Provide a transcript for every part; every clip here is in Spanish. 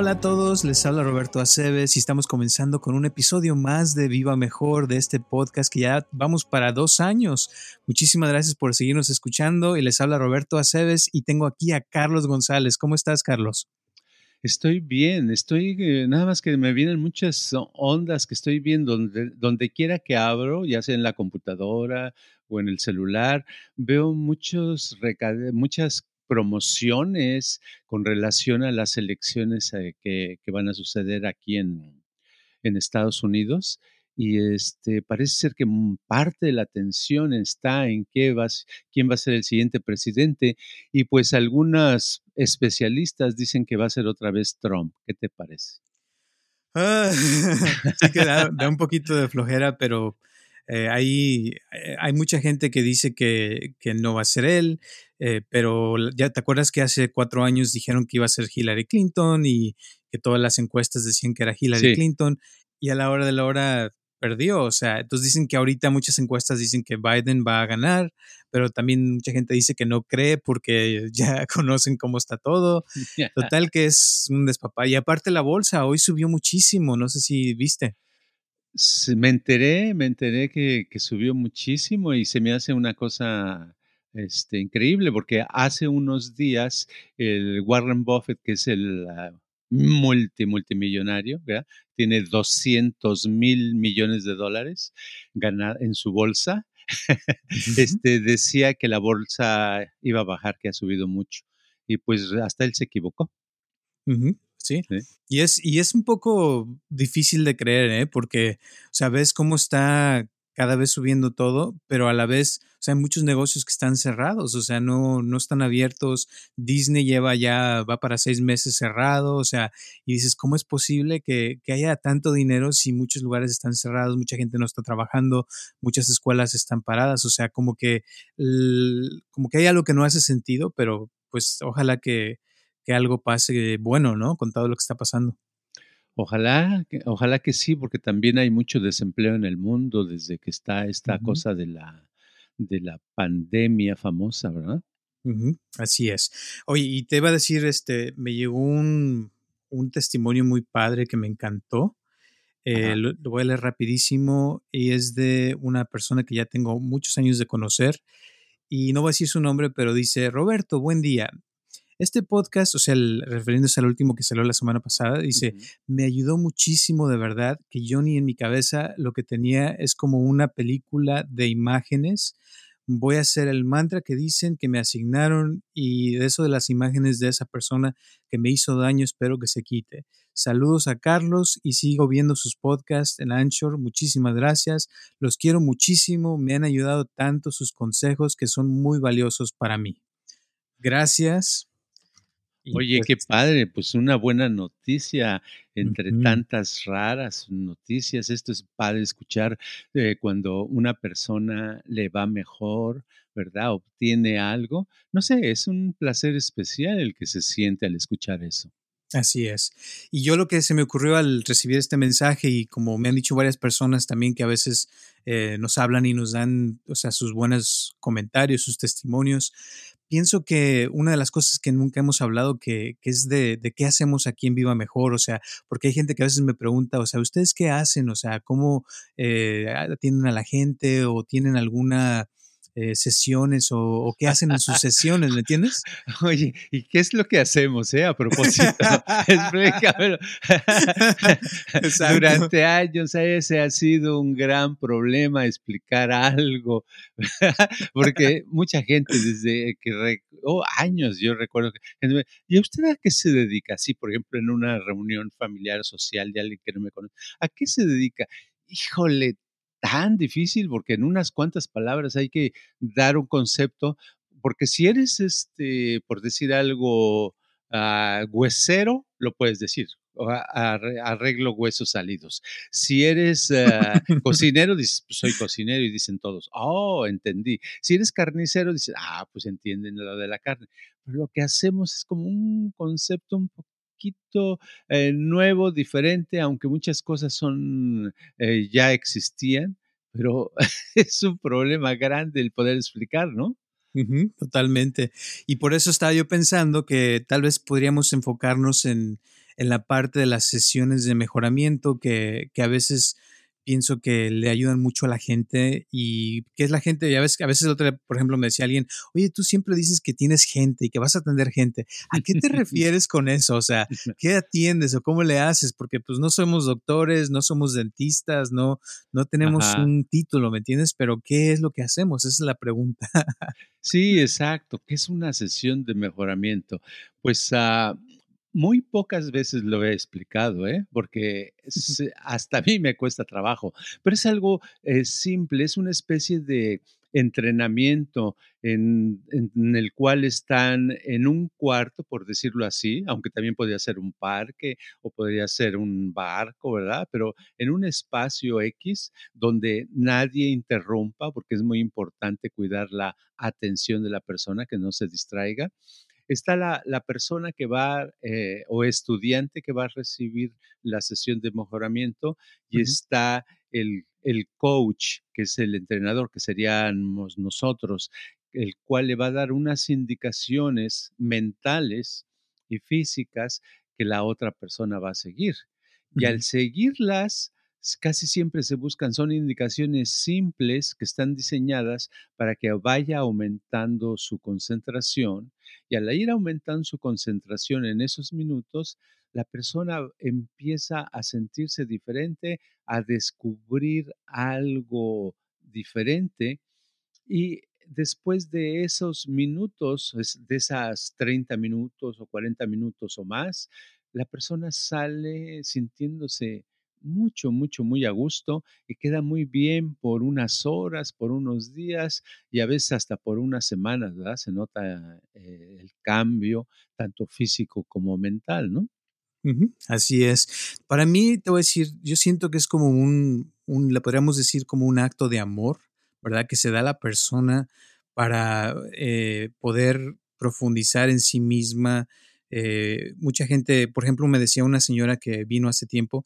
Hola a todos, les habla Roberto Aceves y estamos comenzando con un episodio más de Viva Mejor de este podcast que ya vamos para dos años. Muchísimas gracias por seguirnos escuchando y les habla Roberto Aceves y tengo aquí a Carlos González. ¿Cómo estás, Carlos? Estoy bien, estoy, eh, nada más que me vienen muchas ondas que estoy viendo donde, donde quiera que abro, ya sea en la computadora o en el celular, veo muchos muchas promociones con relación a las elecciones eh, que, que, van a suceder aquí en, en Estados Unidos y este parece ser que parte de la atención está en qué va, quién va a ser el siguiente presidente y pues algunas especialistas dicen que va a ser otra vez Trump. ¿Qué te parece? Ah, sí que da, un poquito de flojera, pero eh, hay, eh, hay mucha gente que dice que, que no va a ser él, eh, pero ya te acuerdas que hace cuatro años dijeron que iba a ser Hillary Clinton y que todas las encuestas decían que era Hillary Clinton y a la hora de la hora perdió. O sea, entonces dicen que ahorita muchas encuestas dicen que Biden va a ganar, pero también mucha gente dice que no cree porque ya conocen cómo está todo. Total que es un despapá. Y aparte la bolsa hoy subió muchísimo, no sé si viste. Me enteré, me enteré que, que subió muchísimo y se me hace una cosa este, increíble porque hace unos días el Warren Buffett, que es el multi, multimillonario, tiene 200 mil millones de dólares en su bolsa. este, decía que la bolsa iba a bajar, que ha subido mucho. Y pues hasta él se equivocó. sí. Y, es, y es un poco difícil de creer, ¿eh? porque, o sea, ves cómo está cada vez subiendo todo, pero a la vez, o sea, hay muchos negocios que están cerrados, o sea, no, no están abiertos. Disney lleva ya, va para seis meses cerrado, o sea, y dices, ¿cómo es posible que, que haya tanto dinero si muchos lugares están cerrados, mucha gente no está trabajando, muchas escuelas están paradas, o sea, como que, como que hay algo que no hace sentido, pero pues ojalá que, que algo pase bueno, ¿no? Con todo lo que está pasando. Ojalá, ojalá que sí, porque también hay mucho desempleo en el mundo desde que está esta cosa de la, de la pandemia famosa, ¿verdad? Así es. Oye, y te iba a decir, este, me llegó un, un testimonio muy padre que me encantó. Eh, lo, lo, voy a leer rapidísimo y es de una persona que ya tengo muchos años de conocer y no voy a decir su nombre, pero dice, Roberto, buen día. Este podcast, o sea, refiriéndose al último que salió la semana pasada, dice, me ayudó muchísimo de verdad que yo ni en mi cabeza lo que tenía es como una película de imágenes. Voy a hacer el mantra que dicen que me asignaron y de eso de las imágenes de esa persona que me hizo daño, espero que se quite. Saludos a Carlos y sigo viendo sus podcasts en Anchor. Muchísimas gracias. Los quiero muchísimo. Me han ayudado tanto sus consejos que son muy valiosos para mí. Gracias. Oye, qué pues padre, pues una buena noticia entre tantas raras noticias. Esto es padre escuchar eh, cuando una persona le va mejor, ¿verdad? Obtiene algo. No sé, es un placer especial el que se siente al escuchar eso. Así es. Y yo lo que se me ocurrió al recibir este mensaje y como me han dicho varias personas también que a veces eh, nos hablan y nos dan, o sea, sus buenos comentarios, sus testimonios, pienso que una de las cosas que nunca hemos hablado que, que es de, de, qué hacemos aquí en Viva Mejor, o sea, porque hay gente que a veces me pregunta, o sea, ¿ustedes qué hacen? O sea, ¿cómo eh, atienden a la gente o tienen alguna eh, sesiones o, qué hacen en sus sesiones, ¿me entiendes? Oye, ¿y qué es lo que hacemos, eh? A propósito, explícamelo. Durante años ese ha sido un gran problema explicar algo, porque mucha gente desde que, oh, años yo recuerdo que, ¿y usted a qué se dedica? Sí, por ejemplo, en una reunión familiar social de alguien que no me conoce, ¿a qué se dedica? Híjole, tan difícil porque en unas cuantas palabras hay que dar un concepto, porque si eres, este, por decir algo, uh, huesero, lo puedes decir, arreglo huesos salidos. Si eres uh, cocinero, dices, pues soy cocinero y dicen todos, oh, entendí. Si eres carnicero, dices, ah, pues entienden lo de la carne. Pero lo que hacemos es como un concepto un poquito eh, nuevo, diferente, aunque muchas cosas son, eh, ya existían, pero es un problema grande el poder explicar, ¿no? totalmente. Y por eso estaba yo pensando que tal vez podríamos enfocarnos en, en la parte de las sesiones de mejoramiento que, que a veces pienso que le ayudan mucho a la gente y que es la gente, ya ves, a veces otra, por ejemplo, me decía alguien, oye, tú siempre dices que tienes gente y que vas a atender gente. ¿A qué te refieres con eso? O sea, ¿qué atiendes o cómo le haces? Porque pues no somos doctores, no somos dentistas, no, no tenemos un título, ¿me entiendes? Pero ¿qué es lo que hacemos? Esa es la pregunta. sí, exacto. ¿Qué es una sesión de mejoramiento? Pues uh, muy pocas veces lo he explicado, ¿eh? porque hasta a mí me cuesta trabajo, pero es algo eh, simple, es una especie de entrenamiento en, el cual están en un cuarto, por decirlo así, aunque también podría ser un parque o podría ser un barco, ¿verdad? Pero en un espacio X donde nadie interrumpa, porque es muy importante cuidar la atención de la persona, que no se distraiga está la, persona que va eh, o estudiante que va a recibir la sesión de mejoramiento y está el, coach, que es el entrenador, que seríamos nosotros, el cual le va a dar unas indicaciones mentales y físicas que la otra persona va a seguir. Y al seguirlas, casi siempre se buscan, son indicaciones simples que están diseñadas para que vaya aumentando su concentración y al ir aumentando su concentración en esos minutos, la persona empieza a sentirse diferente, a descubrir algo diferente y después de esos minutos, de esas 30 minutos o 40 minutos o más, la persona sale sintiéndose mucho, mucho, muy a gusto y queda muy bien por unas horas, por unos días y a veces hasta por unas semanas, ¿verdad? Se nota eh, el cambio, tanto físico como mental, ¿no? así es. Para mí, te voy a decir, yo siento que es como un, un, le podríamos decir como un acto de amor, ¿verdad? Que se da a la persona para eh, poder profundizar en sí misma. Eh, mucha gente, por ejemplo, me decía una señora que vino hace tiempo,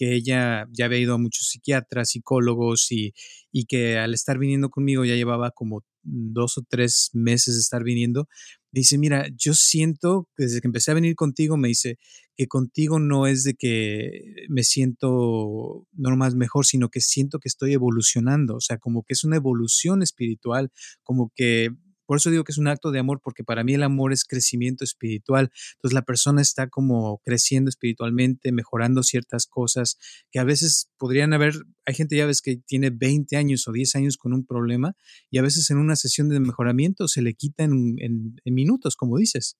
que ella ya había ido a muchos psiquiatras, psicólogos y, y que al estar viniendo conmigo ya llevaba como dos o tres meses de estar viniendo, dice, mira, yo siento, desde que empecé a venir contigo, me dice que contigo no es de que me siento no más mejor, sino que siento que estoy evolucionando, o sea, como que es una evolución espiritual, como que por eso digo que es un acto de amor, porque para mí el amor es crecimiento espiritual. Entonces la persona está como creciendo espiritualmente, mejorando ciertas cosas que a veces podrían haber, hay gente ya ves que tiene 20 años o 10 años con un problema y a veces en una sesión de mejoramiento se le quita en, en minutos, como dices.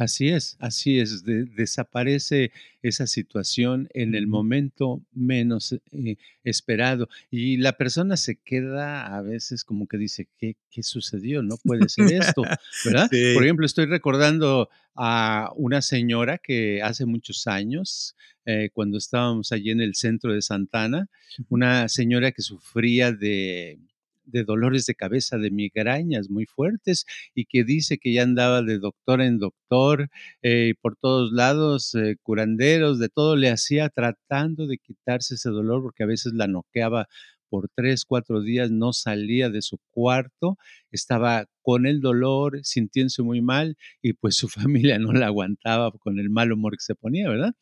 Así es, así es, desaparece esa situación en el momento menos eh, esperado y la persona se queda a veces como que dice, ¿qué, qué sucedió? No puede ser esto, ¿verdad? Por ejemplo, estoy recordando a una señora que hace muchos años, eh, cuando estábamos allí en el centro de Santana, una señora que sufría de de dolores de cabeza, de migrañas muy fuertes y que dice que ya andaba de doctor en doctor eh, por todos lados, eh, curanderos, de todo le hacía tratando de quitarse ese dolor porque a veces la noqueaba por tres, cuatro días, no salía de su cuarto, estaba con el dolor, sintiéndose muy mal y pues su familia no la aguantaba con el mal humor que se ponía, ¿verdad?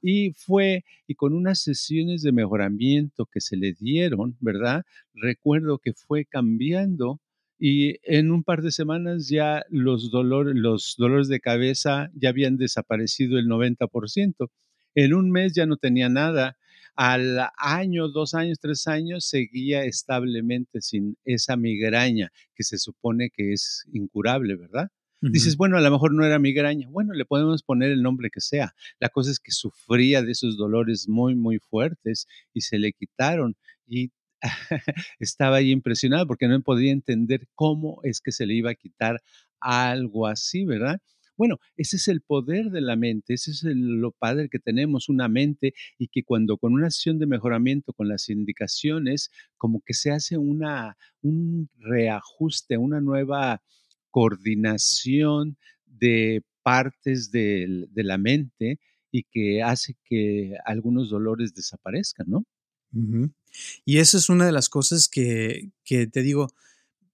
Y fue, y con unas sesiones de mejoramiento que se le dieron, ¿verdad? Recuerdo que fue cambiando y en un par de semanas ya los, dolores, los dolores de cabeza ya habían desaparecido el 90%. En un mes ya no tenía nada al año, dos años, tres años, seguía establemente sin esa migraña que se supone que es incurable, ¿verdad? Dices, bueno, a lo mejor no era migraña. Bueno, le podemos poner el nombre que sea. La cosa es que sufría de esos dolores muy, muy fuertes y se le quitaron. Y estaba ahí impresionado porque no podía entender cómo es que se le iba a quitar algo así, ¿verdad? Bueno, ese es el poder de la mente, ese es lo padre que tenemos, una mente y que cuando con una sesión de mejoramiento, con las indicaciones, como que se hace una, un reajuste, una nueva coordinación de partes de la mente y que hace que algunos dolores desaparezcan, ¿no? Y eso es una de las cosas que, que te digo,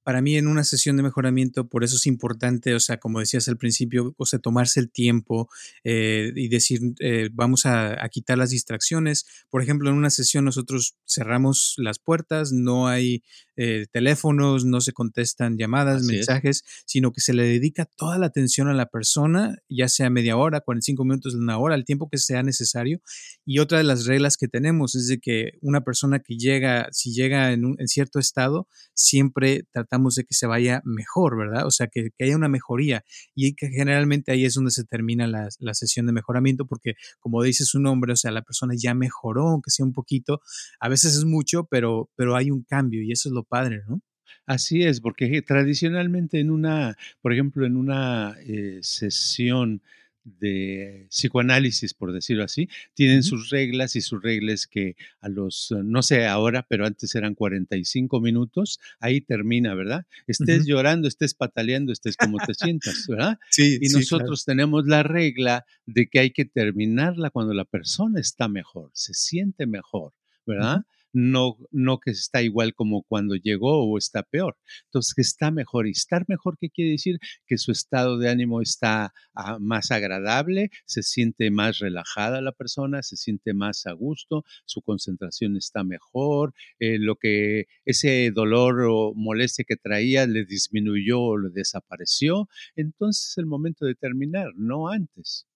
para mí en una sesión de mejoramiento, por eso es importante, o sea, como decías al principio, o sea, tomarse el tiempo eh, y decir, eh, vamos a, quitar las distracciones. Por ejemplo, en una sesión nosotros cerramos las puertas, no hay eh, teléfonos, no se contestan llamadas, mensajes, sino que se le dedica toda la atención a la persona, ya sea media hora, 45 minutos, una hora, el tiempo que sea necesario. Y otra de las reglas que tenemos es de que una persona que llega, si llega en, un, en cierto estado, siempre tratamos de que se vaya mejor, ¿verdad? O sea, que, haya una mejoría y que generalmente ahí es donde se termina la, la, sesión de mejoramiento porque como dice su nombre, o sea, la persona ya mejoró, aunque sea un poquito, a veces es mucho, pero, pero hay un cambio y eso es lo padre, ¿no? Así es, porque tradicionalmente en una, por ejemplo, en una eh, sesión de psicoanálisis, por decirlo así, tienen sus reglas y sus reglas que a los, no sé ahora, pero antes eran 45 minutos, ahí termina, ¿verdad? Estés llorando, estés pataleando, estés como te sientas, ¿verdad? Sí. Y nosotros tenemos la regla de que hay que terminarla cuando la persona está mejor, se siente mejor, ¿verdad? No, no que está igual como cuando llegó o está peor. Entonces, que está mejor. Y estar mejor, ¿qué quiere decir? Que su estado de ánimo está ah, más agradable, se siente más relajada la persona, se siente más a gusto, su concentración está mejor, eh, lo que ese dolor o molestia que traía le disminuyó o le desapareció. Entonces, es el momento de terminar, no antes.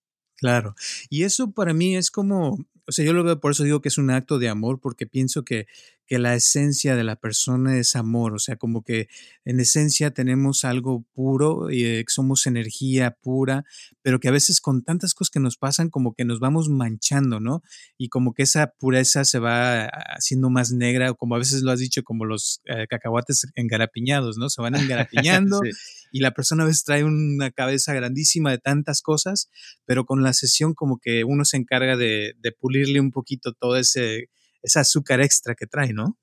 Claro. Y eso para mí es como, o sea, yo lo veo, por eso digo que es un acto de amor, porque pienso que, que la esencia de la persona es amor, o sea, como que en esencia tenemos algo puro y eh, somos energía pura, pero que a veces con tantas cosas que nos pasan como que nos vamos manchando, ¿no? Y como que esa pureza se va haciendo más negra, como a veces lo has dicho, como los eh, cacahuates engarapiñados, ¿no? Se van engarapiñando y la persona a veces trae una cabeza grandísima de tantas cosas, pero con la sesión como que uno se encarga de, pulirle un poquito todo ese azúcar extra que trae, ¿no?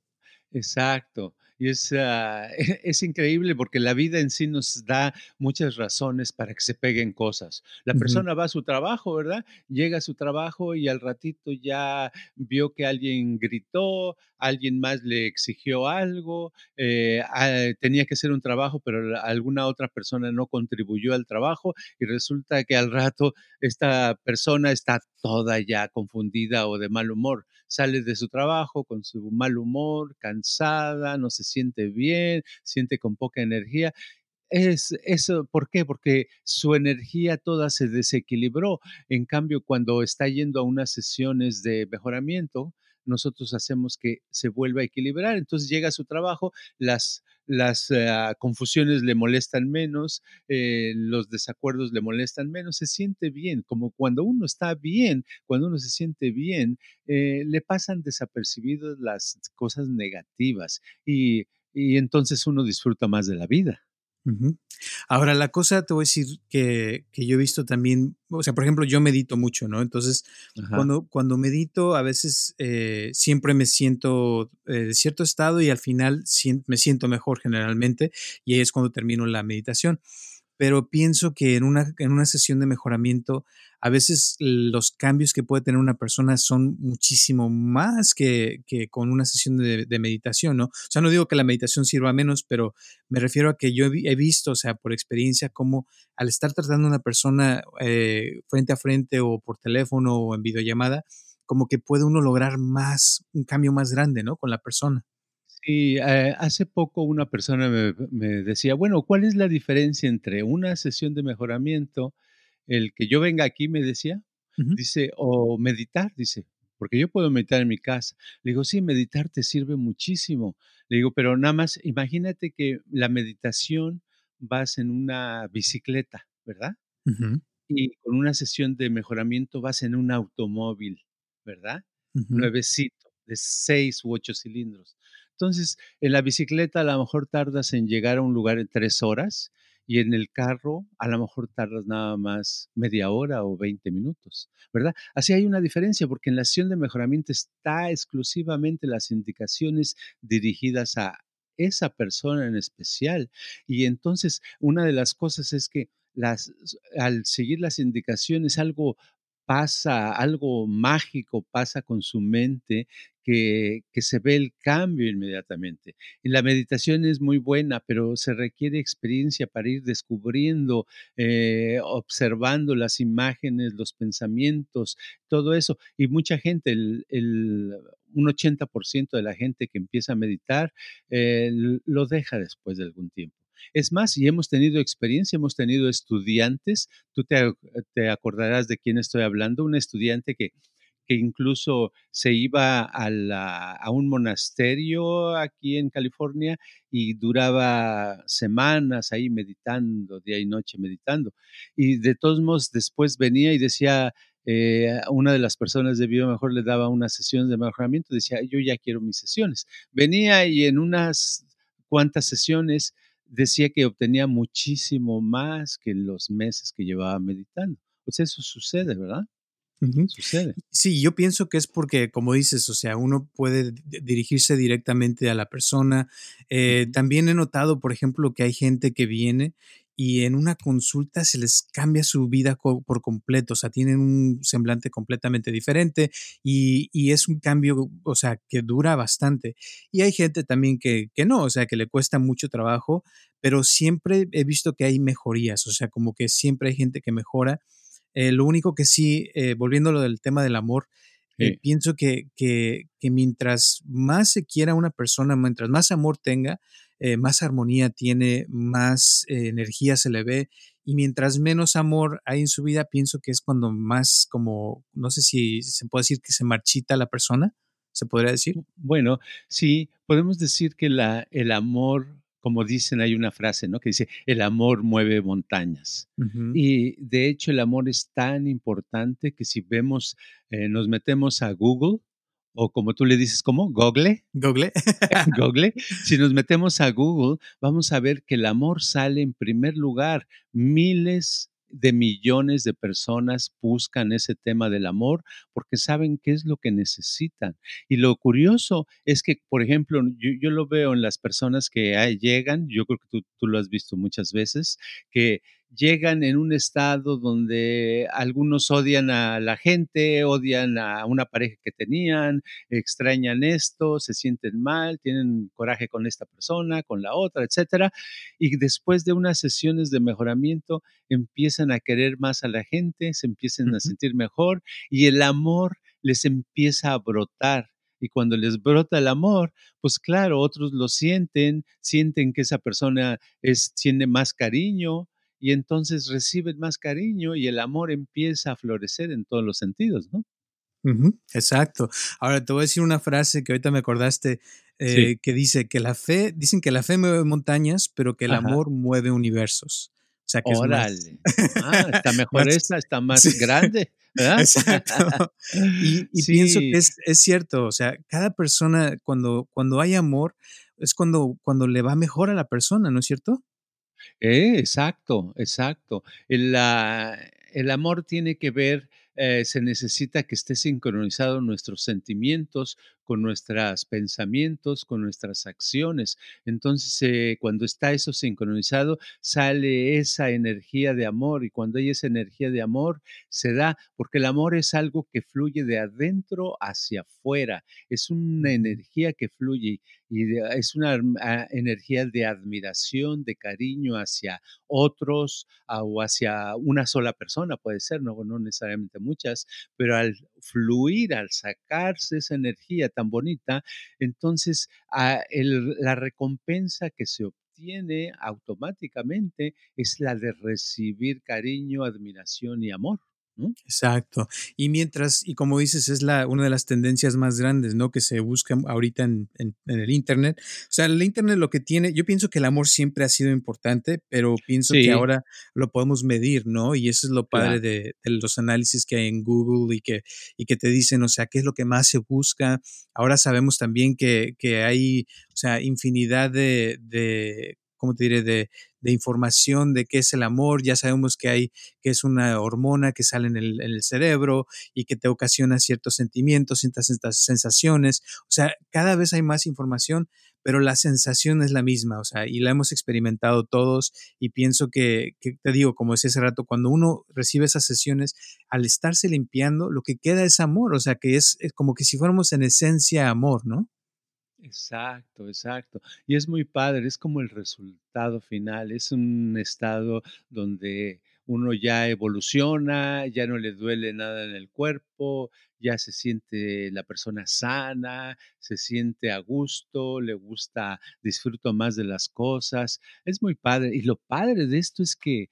Exacto. Y es, ah, es increíble porque la vida en sí nos da muchas razones para que se peguen cosas. La persona va a su trabajo, ¿verdad? Llega a su trabajo y al ratito ya vio que alguien gritó, alguien más le exigió algo, eh, ah, tenía que hacer un trabajo, pero alguna otra persona no contribuyó al trabajo y resulta que al rato esta persona está toda ya confundida o de mal humor. Sale de su trabajo con su mal humor, cansada, no se siente bien, siente con poca energía es eso, ¿por qué? Porque su energía toda se desequilibró. En cambio, cuando está yendo a unas sesiones de mejoramiento, nosotros hacemos que se vuelva a equilibrar. Entonces llega a su trabajo, las, las ah, confusiones le molestan menos, eh, los desacuerdos le molestan menos, se siente bien, como cuando uno está bien, cuando uno se siente bien, eh, le pasan desapercibidas las cosas negativas y, y entonces uno disfruta más de la vida. Ahora, la cosa, te voy a decir que, yo he visto también, o sea, por ejemplo, yo medito mucho, ¿no? Entonces, cuando, cuando medito, a veces eh, siempre me siento eh, de cierto estado y al final me siento mejor generalmente y ahí es cuando termino la meditación. Pero pienso que en una, en una sesión de mejoramiento, a veces los cambios que puede tener una persona son muchísimo más que, que con una sesión de, meditación, ¿no? O sea, no digo que la meditación sirva menos, pero me refiero a que yo he, visto, o sea, por experiencia, cómo al estar tratando a una persona eh, frente a frente o por teléfono o en videollamada, como que puede uno lograr más, un cambio más grande, ¿no? Con la persona. Sí, eh, hace poco una persona me, decía, bueno, ¿cuál es la diferencia entre una sesión de mejoramiento, el que yo venga aquí, me decía, dice, o meditar, dice, porque yo puedo meditar en mi casa. Le digo, sí, meditar te sirve muchísimo. Le digo, pero nada más, imagínate que la meditación vas en una bicicleta, ¿verdad? Y con una sesión de mejoramiento vas en un automóvil, ¿verdad? Nuevecito de seis u ocho cilindros. Entonces, en la bicicleta a lo mejor tardas en llegar a un lugar en tres horas y en el carro a lo mejor tardas nada más media hora o 20 minutos, ¿verdad? Así hay una diferencia porque en la sesión de mejoramiento está exclusivamente las indicaciones dirigidas a esa persona en especial. Y entonces, una de las cosas es que las, al seguir las indicaciones, algo pasa, algo mágico pasa con su mente que, se ve el cambio inmediatamente. Y la meditación es muy buena, pero se requiere experiencia para ir descubriendo, eh, observando las imágenes, los pensamientos, todo eso. Y mucha gente, el, un 80% de la gente que empieza a meditar, eh, lo deja después de algún tiempo. Es más, y hemos tenido experiencia, hemos tenido estudiantes, tú te, acordarás de quién estoy hablando, un estudiante que, que incluso se iba a, un monasterio aquí en California y duraba semanas ahí meditando, día y noche meditando. Y de todos modos después venía y decía, eh, una de las personas de Viva Mejor le daba unas sesiones de mejoramiento, decía, yo ya quiero mis sesiones. Venía y en unas cuantas sesiones decía que obtenía muchísimo más que los meses que llevaba meditando. Pues eso sucede, ¿verdad? Sucede. Sí, yo pienso que es porque, como dices, o sea, uno puede dirigirse directamente a la persona. Eh, también he notado, por ejemplo, que hay gente que viene y en una consulta se les cambia su vida por completo, o sea, tienen un semblante completamente diferente y, es un cambio, o sea, que dura bastante. Y hay gente también que, que no, o sea, que le cuesta mucho trabajo, pero siempre he visto que hay mejorías, o sea, como que siempre hay gente que mejora. Eh, lo único que sí, eh, volviendo a lo del tema del amor, eh, pienso que, que, que, mientras más se quiera una persona, mientras más amor tenga, eh, más armonía tiene, más eh, energía se le ve y mientras menos amor hay en su vida, pienso que es cuando más como, no sé si se puede decir que se marchita la persona, se podría decir. Bueno, sí, podemos decir que la, el amor como dicen, hay una frase, ¿no? Que dice, el amor mueve montañas. Y de hecho el amor es tan importante que si vemos, eh, nos metemos a Google o como tú le dices, ¿cómo? Google. Google. Google. Si nos metemos a Google, vamos a ver que el amor sale en primer lugar. Miles de millones de personas buscan ese tema del amor porque saben qué es lo que necesitan. Y lo curioso es que, por ejemplo, yo, lo veo en las personas que llegan, yo creo que tú, tú lo has visto muchas veces, que llegan en un estado donde algunos odian a la gente, odian a una pareja que tenían, extrañan esto, se sienten mal, tienen coraje con esta persona, con la otra, etcétera, y después de unas sesiones de mejoramiento empiezan a querer más a la gente, se empiezan a sentir mejor y el amor les empieza a brotar y cuando les brota el amor, pues claro, otros lo sienten, sienten que esa persona es, tiene más cariño, y entonces reciben más cariño y el amor empieza a florecer en todos los sentidos, ¿no? exacto. Ahora te voy a decir una frase que ahorita me acordaste eh, que dice que la fe, dicen que la fe mueve montañas, pero que el amor mueve universos. O sea que Órale. es más, ah, está mejor esta, está más grande. Exacto. Y, pienso que es, es, cierto, o sea, cada persona, cuando, cuando hay amor, es cuando, cuando le va mejor a la persona, ¿no es cierto? Eh, exacto, exacto. El, el amor tiene que ver, eh, se necesita que esté sincronizado nuestros sentimientos con nuestros pensamientos, con nuestras acciones. Entonces, eh, cuando está eso sincronizado, sale esa energía de amor y cuando hay esa energía de amor, se da, porque el amor es algo que fluye de adentro hacia afuera, es una energía que fluye y es una ah, energía de admiración, de cariño hacia otros o hacia una sola persona, puede ser, no, no necesariamente muchas, pero al fluir, al sacarse esa energía tan bonita, entonces ah, la recompensa que se obtiene automáticamente es la de recibir cariño, admiración y amor. Exacto. Y mientras, y como dices, es la, una de las tendencias más grandes, ¿no? Que se busca ahorita en, el Internet. O sea, el Internet lo que tiene, yo pienso que el amor siempre ha sido importante, pero pienso que ahora lo podemos medir, ¿no? Y eso es lo padre de, los análisis que hay en Google y que, y que te dicen, o sea, qué es lo que más se busca. Ahora sabemos también que, que hay, o sea, infinidad de, de ¿cómo te diré?, de, de, información de qué es el amor. Ya sabemos que hay, que es una hormona que sale en el, cerebro y que te ocasiona ciertos sentimientos, ciertas, sensaciones. O sea, cada vez hay más información, pero la sensación es la misma, o sea, y la hemos experimentado todos y pienso que, que te digo, como decía hace rato, cuando uno recibe esas sesiones, al estarse limpiando, lo que queda es amor, o sea, que es como que si fuéramos en esencia amor, ¿no? Exacto, exacto. Y es muy padre, es como el resultado final, es un estado donde uno ya evoluciona, ya no le duele nada en el cuerpo, ya se siente la persona sana, se siente a gusto, le gusta, disfruto más de las cosas. Es muy padre. Y lo padre de esto es que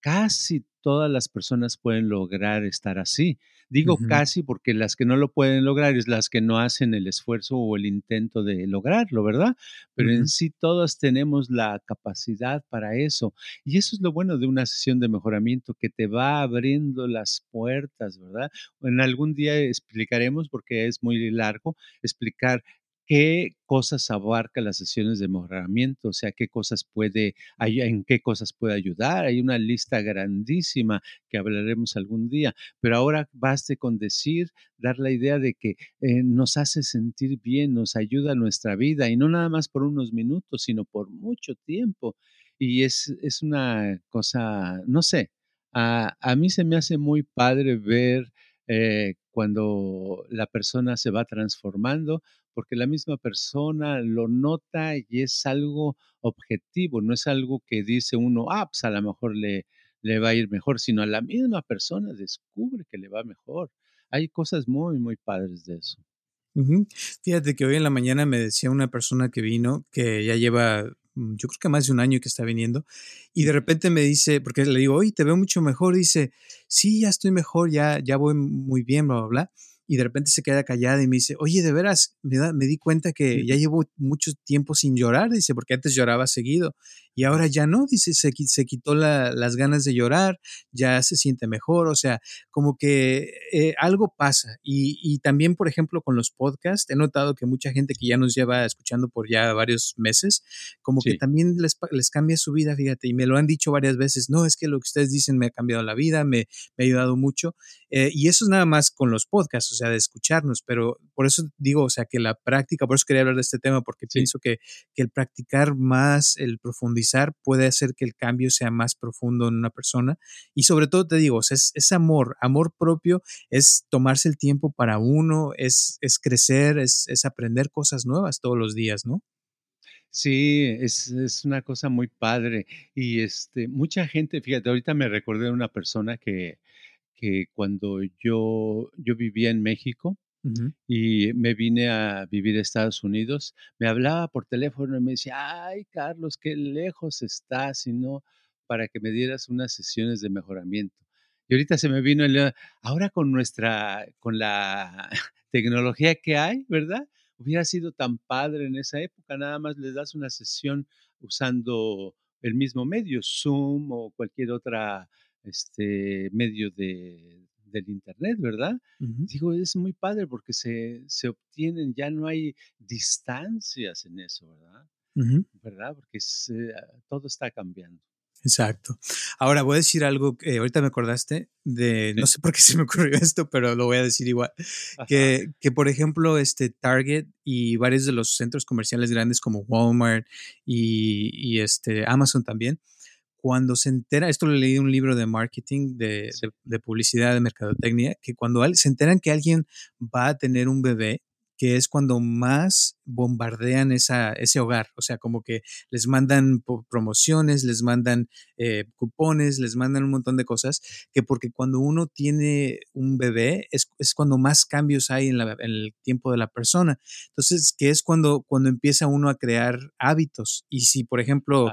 casi todas las personas pueden lograr estar así. Digo casi porque las que no lo pueden lograr es las que no hacen el esfuerzo o el intento de lograrlo, ¿verdad? Pero en sí todas tenemos la capacidad para eso. Y eso es lo bueno de una sesión de mejoramiento, que te va abriendo las puertas, ¿verdad? En algún día explicaremos, porque es muy largo, explicar qué cosas abarca las sesiones de mejoramiento, o sea, qué cosas puede, en qué cosas puede ayudar. Hay una lista grandísima que hablaremos algún día, pero ahora baste con decir, dar la idea de que eh, nos hace sentir bien, nos ayuda a nuestra vida y no nada más por unos minutos, sino por mucho tiempo. Y es, es una cosa, no sé, a, a mí se me hace muy padre ver eh, cuando la persona se va transformando, porque la misma persona lo nota y es algo objetivo, no es algo que dice uno, ah, pues a lo mejor le, le va a ir mejor, sino a la misma persona descubre que le va mejor. Hay cosas muy, muy padres de eso. Fíjate que hoy en la mañana me decía una persona que vino, que ya lleva yo creo que más de un año que está viniendo, y de repente me dice, porque le digo, oye, te veo mucho mejor, dice, sí, ya estoy mejor, ya, ya voy muy bien, bla, bla, bla y de repente se queda callada y me dice, oye, de veras, me, me di cuenta que ya llevo mucho tiempo sin llorar, dice, porque antes lloraba seguido y ahora ya no, dice, se, se quitó las ganas de llorar, ya se siente mejor, o sea, como que eh, algo pasa. Y, y, también, por ejemplo, con los podcasts, he notado que mucha gente que ya nos lleva escuchando por ya varios meses, como que también les, les cambia su vida, fíjate, y me lo han dicho varias veces, no, es que lo que ustedes dicen me ha cambiado la vida, me, me ha ayudado mucho. Eh, y eso es nada más con los podcasts, o sea, de escucharnos, pero por eso digo, o sea, que la práctica, por eso quería hablar de este tema, porque pienso que, que, el practicar más, el profundizar, puede hacer que el cambio sea más profundo en una persona. Y sobre todo, te digo, sea, es, amor, amor propio, es tomarse el tiempo para uno, es, es crecer, es, es aprender cosas nuevas todos los días, ¿no? Sí, es, es, una cosa muy padre. Y este, mucha gente, fíjate, ahorita me recordé de una persona que, que cuando yo, yo vivía en México y me vine a vivir a Estados Unidos, me hablaba por teléfono y me decía, ay, Carlos, qué lejos estás, y no para que me dieras unas sesiones de mejoramiento. Y ahorita se me vino el, ahora con nuestra, con la tecnología que hay, ¿verdad? Hubiera sido tan padre en esa época, nada más les das una sesión usando el mismo medio, Zoom o cualquier otra este medio de, del Internet, ¿verdad? Digo, es muy padre porque se, se, obtienen, ya no hay distancias en eso, ¿verdad? ¿Verdad? Porque todo está cambiando. Exacto. Ahora voy a decir algo que ahorita me acordaste de, no sé por qué se me ocurrió esto, pero lo voy a decir igual. Que, que, por ejemplo, este Target y varios de los centros comerciales grandes como Walmart y, y este Amazon también, cuando se entera, esto lo leí en un libro de marketing, de, de, publicidad, de mercadotecnia, que cuando se enteran que alguien va a tener un bebé, que es cuando más bombardean esa, ese hogar. O sea, como que les mandan promociones, les mandan eh, cupones, les mandan un montón de cosas, que porque cuando uno tiene un bebé es, es cuando más cambios hay en, la, en, el tiempo de la persona. Entonces, que es cuando, cuando empieza uno a crear hábitos. Y si, por ejemplo,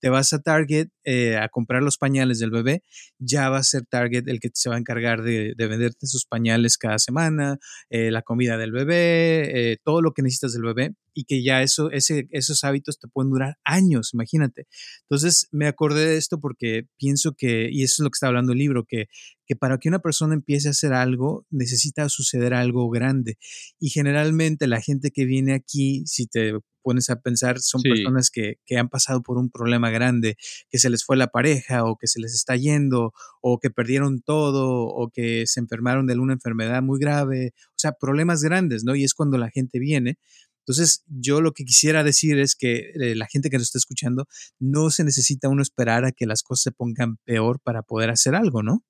te vas a Target eh, a comprar los pañales del bebé, ya va a ser Target el que se va a encargar de, venderte sus pañales cada semana, eh, la comida del bebé, eh, todo lo que necesitas del bebé y que ya eso, ese, esos hábitos te pueden durar años, imagínate. Entonces me acordé de esto porque pienso que, y eso es lo que está hablando el libro, que, que para que una persona empiece a hacer algo necesita suceder algo grande. Y generalmente la gente que viene aquí, si te pones a pensar, son personas que, que, han pasado por un problema grande, que se les fue la pareja o que se les está yendo o que perdieron todo o que se enfermaron de alguna enfermedad muy grave, o sea, problemas grandes, ¿no? Y es cuando la gente viene entonces, yo lo que quisiera decir es que eh, la gente que nos está escuchando, no se necesita uno esperar a que las cosas se pongan peor para poder hacer algo, ¿no?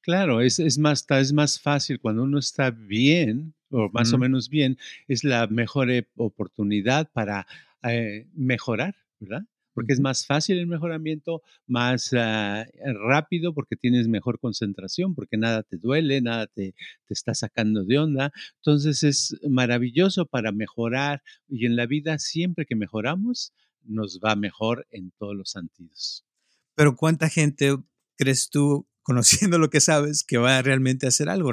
Claro, es, es, más, es más fácil cuando uno está bien, o más o menos bien, es la mejor e, oportunidad para eh, mejorar, ¿verdad? Porque es más fácil el mejoramiento, más ah, rápido porque tienes mejor concentración, porque nada te duele, nada te, te está sacando de onda. Entonces es maravilloso para mejorar y en la vida siempre que mejoramos nos va mejor en todos los sentidos. Pero ¿cuánta gente crees tú conociendo lo que sabes, que va a realmente hacer algo.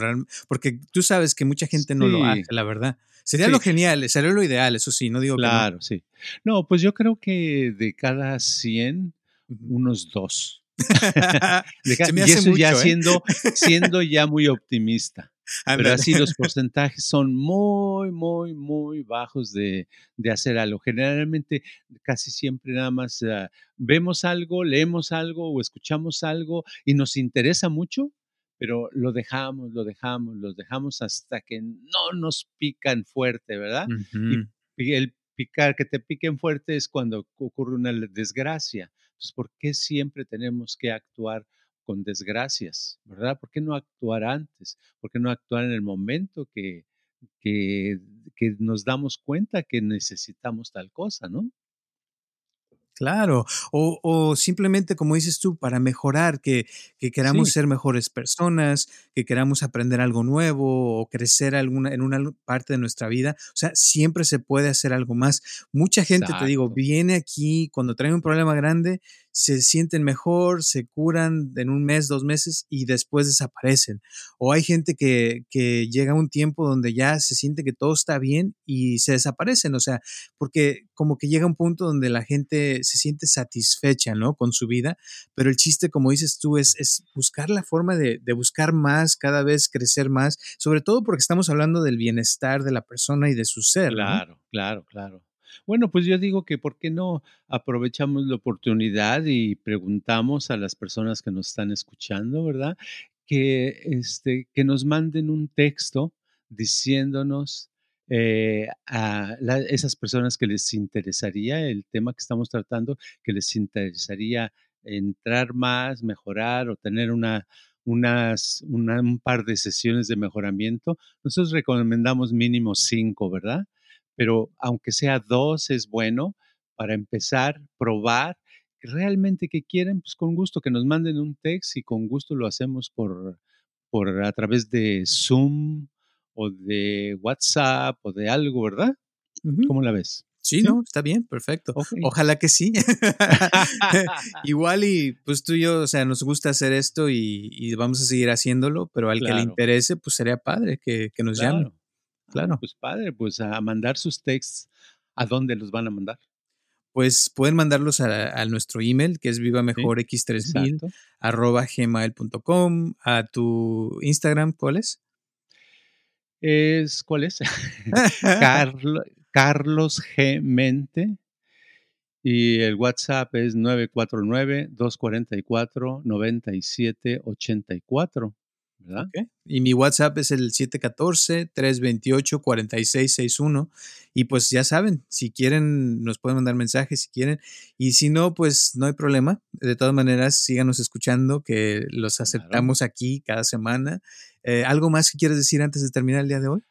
Porque tú sabes que mucha gente no lo hace, la verdad. Sería lo genial, sería lo ideal, eso sí, no digo claro, sí. No, pues yo creo que de cada 100, unos dos. y eso ya ¿eh? siendo, siendo ya muy optimista. Pero así los porcentajes son muy, muy, muy bajos de, de hacer algo. Generalmente, casi siempre nada más ah, vemos algo, leemos algo o escuchamos algo y nos interesa mucho, pero lo dejamos, lo dejamos, lo dejamos hasta que no nos pican fuerte, ¿verdad? Y el picar, que te piquen fuerte es cuando ocurre una desgracia. Entonces, ¿por qué siempre tenemos que actuar con desgracias, ¿verdad? ¿Por qué no actuar antes? ¿Por qué no actuar en el momento que, que, que nos damos cuenta que necesitamos tal cosa, ¿no? Claro, o, o, simplemente como dices tú, para mejorar, que, que queramos ser mejores personas, que queramos aprender algo nuevo o crecer alguna, en una parte de nuestra vida. O sea, siempre se puede hacer algo más. Mucha gente, te digo, viene aquí cuando trae un problema grande se sienten mejor, se curan en un mes, dos meses y después desaparecen. O hay gente que, que llega a un tiempo donde ya se siente que todo está bien y se desaparecen. O sea, porque como que llega un punto donde la gente se siente satisfecha, ¿no? Con su vida. Pero el chiste, como dices tú, es, es buscar la forma de, de buscar más, cada vez crecer más, sobre todo porque estamos hablando del bienestar de la persona y de su ser. Claro, claro, claro. Bueno, pues yo digo que ¿por qué no aprovechamos la oportunidad y preguntamos a las personas que nos están escuchando, ¿verdad? Que, este, que nos manden un texto diciéndonos eh, a esas personas que les interesaría el tema que estamos tratando, que les interesaría entrar más, mejorar o tener una, unas, un par de sesiones de mejoramiento. Nosotros recomendamos mínimo cinco, ¿verdad? Pero aunque sea dos es bueno para empezar, probar realmente que quieren, pues con gusto que nos manden un text y con gusto lo hacemos por, por a través de Zoom o de WhatsApp o de algo, ¿verdad? ¿Cómo la ves? Sí, no, está bien, perfecto. Ojalá que sí. Igual y pues tú y yo, o sea, nos gusta hacer esto y, vamos a seguir haciéndolo, pero al que le interese, pues sería padre que, nos llame. Claro. Pues padre, pues a mandar sus texts. ¿A dónde los van a mandar? Pues pueden mandarlos a, nuestro email, que es vivamejorx3000, arroba gmail.com, a tu Instagram, ¿cuál es? Es, ¿cuál es? Carlos G. Mente. Y el WhatsApp es 949-244-9784. Y mi WhatsApp es el 714-328-4661. Y pues ya saben, si quieren, nos pueden mandar mensajes si quieren. Y si no, pues no hay problema. De todas maneras, síganos escuchando, que los aceptamos aquí cada semana. Eh, ¿Algo más que quieres decir antes de terminar el día de hoy?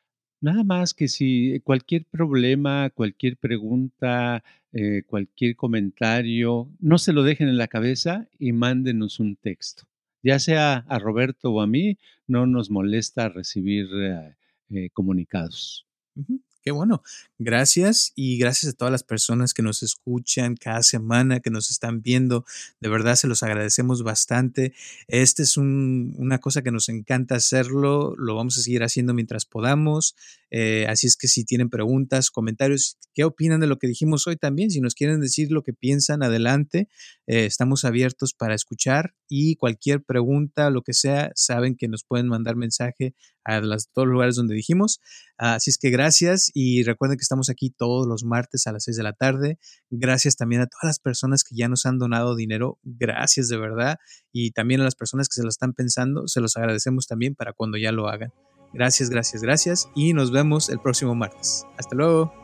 Nada más que si cualquier problema, cualquier pregunta, eh, cualquier comentario, no se lo dejen en la cabeza y mándenos un texto ya sea a Roberto o a mí, no nos molesta recibir eh, eh, comunicados. Qué bueno. Gracias y gracias a todas las personas que nos escuchan cada semana, que nos están viendo. De verdad se los agradecemos bastante. Este es una cosa que nos encanta hacerlo. Lo vamos a seguir haciendo mientras podamos. Eh, así es que si tienen preguntas, comentarios, ¿qué opinan de lo que dijimos hoy también? Si nos quieren decir lo que piensan, adelante. Eh, estamos abiertos para escuchar y cualquier pregunta, lo que sea, saben que nos pueden mandar mensaje a las, todos los lugares donde dijimos. Así es que gracias y recuerden que estamos aquí todos los martes a las 6 de la tarde. Gracias también a todas las personas que ya nos han donado dinero. Gracias de verdad. Y también a las personas que se lo están pensando, se los agradecemos también para cuando ya lo hagan. Gracias, gracias, gracias y nos vemos el próximo martes. Hasta luego.